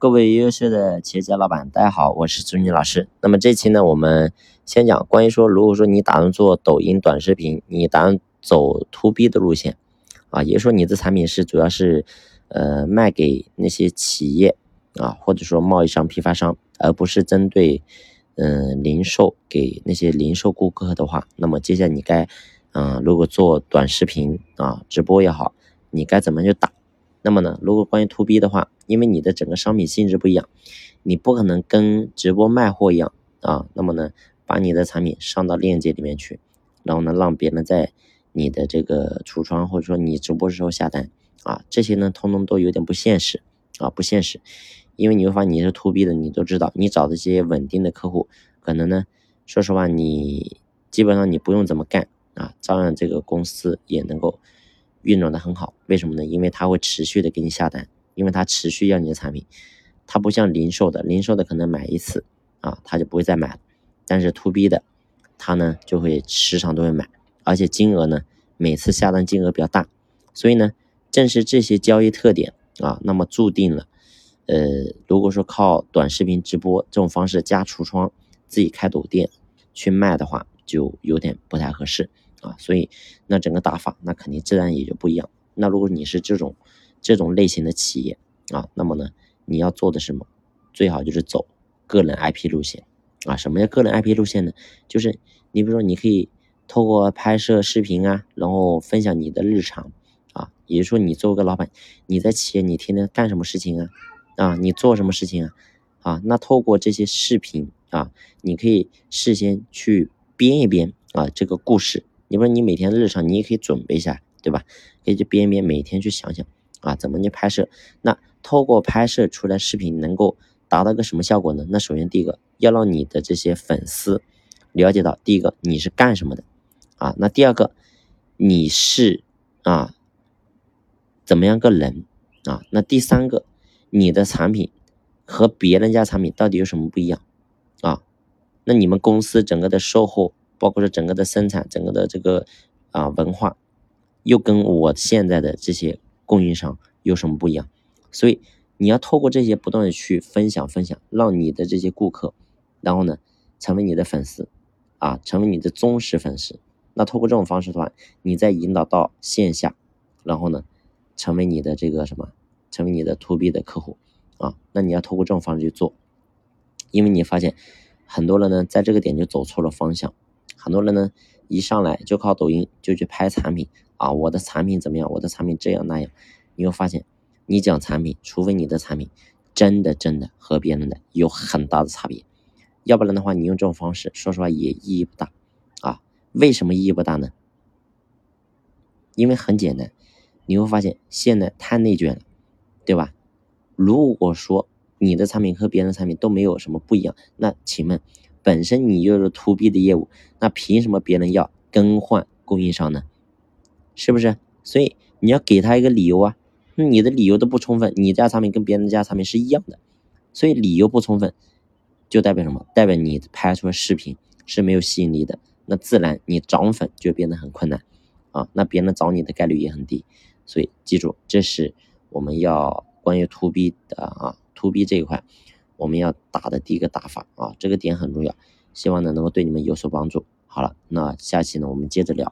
各位优秀的企业家老板，大家好，我是朱妮老师。那么这期呢，我们先讲关于说，如果说你打算做抖音短视频，你打算走 to B 的路线啊，也就是说你的产品是主要是呃卖给那些企业啊，或者说贸易商、批发商，而不是针对嗯零售给那些零售顾客的话，那么接下来你该嗯如果做短视频啊直播也好，你该怎么去打？那么呢，如果关于 to B 的话，因为你的整个商品性质不一样，你不可能跟直播卖货一样啊。那么呢，把你的产品上到链接里面去，然后呢，让别人在你的这个橱窗或者说你直播的时候下单啊，这些呢，通通都有点不现实啊，不现实。因为你会发现你是 to B 的，你都知道，你找的这些稳定的客户，可能呢，说实话，你基本上你不用怎么干啊，照样这个公司也能够。运转的很好，为什么呢？因为它会持续的给你下单，因为它持续要你的产品，它不像零售的，零售的可能买一次啊，他就不会再买了。但是 to B 的，他呢就会时常都会买，而且金额呢每次下单金额比较大，所以呢正是这些交易特点啊，那么注定了，呃，如果说靠短视频直播这种方式加橱窗自己开抖店去卖的话，就有点不太合适。啊，所以那整个打法那肯定自然也就不一样。那如果你是这种这种类型的企业啊，那么呢，你要做的什么？最好就是走个人 IP 路线啊。什么叫个人 IP 路线呢？就是你比如说，你可以透过拍摄视频啊，然后分享你的日常啊。也就是说，你作为个老板，你在企业你天天干什么事情啊？啊，你做什么事情啊？啊，那透过这些视频啊，你可以事先去编一编啊这个故事。你不是你每天日常，你也可以准备一下，对吧？可以去编一编，每天去想想啊，怎么去拍摄？那透过拍摄出来视频，能够达到个什么效果呢？那首先第一个，要让你的这些粉丝了解到，第一个你是干什么的啊？那第二个，你是啊怎么样个人啊？那第三个，你的产品和别人家产品到底有什么不一样啊？那你们公司整个的售后？包括说整个的生产，整个的这个啊文化，又跟我现在的这些供应商有什么不一样？所以你要透过这些不断的去分享分享，让你的这些顾客，然后呢成为你的粉丝啊，成为你的忠实粉丝。那透过这种方式的话，你再引导到线下，然后呢成为你的这个什么，成为你的 to B 的客户啊。那你要透过这种方式去做，因为你发现很多人呢在这个点就走错了方向。很多人呢，一上来就靠抖音就去拍产品啊，我的产品怎么样？我的产品这样那样，你会发现，你讲产品，除非你的产品真的真的和别人的有很大的差别，要不然的话，你用这种方式，说实话也意义不大啊。为什么意义不大呢？因为很简单，你会发现现在太内卷了，对吧？如果说你的产品和别人的产品都没有什么不一样，那请问？本身你就是 to B 的业务，那凭什么别人要更换供应商呢？是不是？所以你要给他一个理由啊。你的理由都不充分，你家产品跟别人家产品是一样的，所以理由不充分，就代表什么？代表你拍出来视频是没有吸引力的，那自然你涨粉就变得很困难啊。那别人找你的概率也很低。所以记住，这是我们要关于 to B 的啊，to B 这一块。我们要打的第一个打法啊，这个点很重要，希望呢能够对你们有所帮助。好了，那下期呢我们接着聊。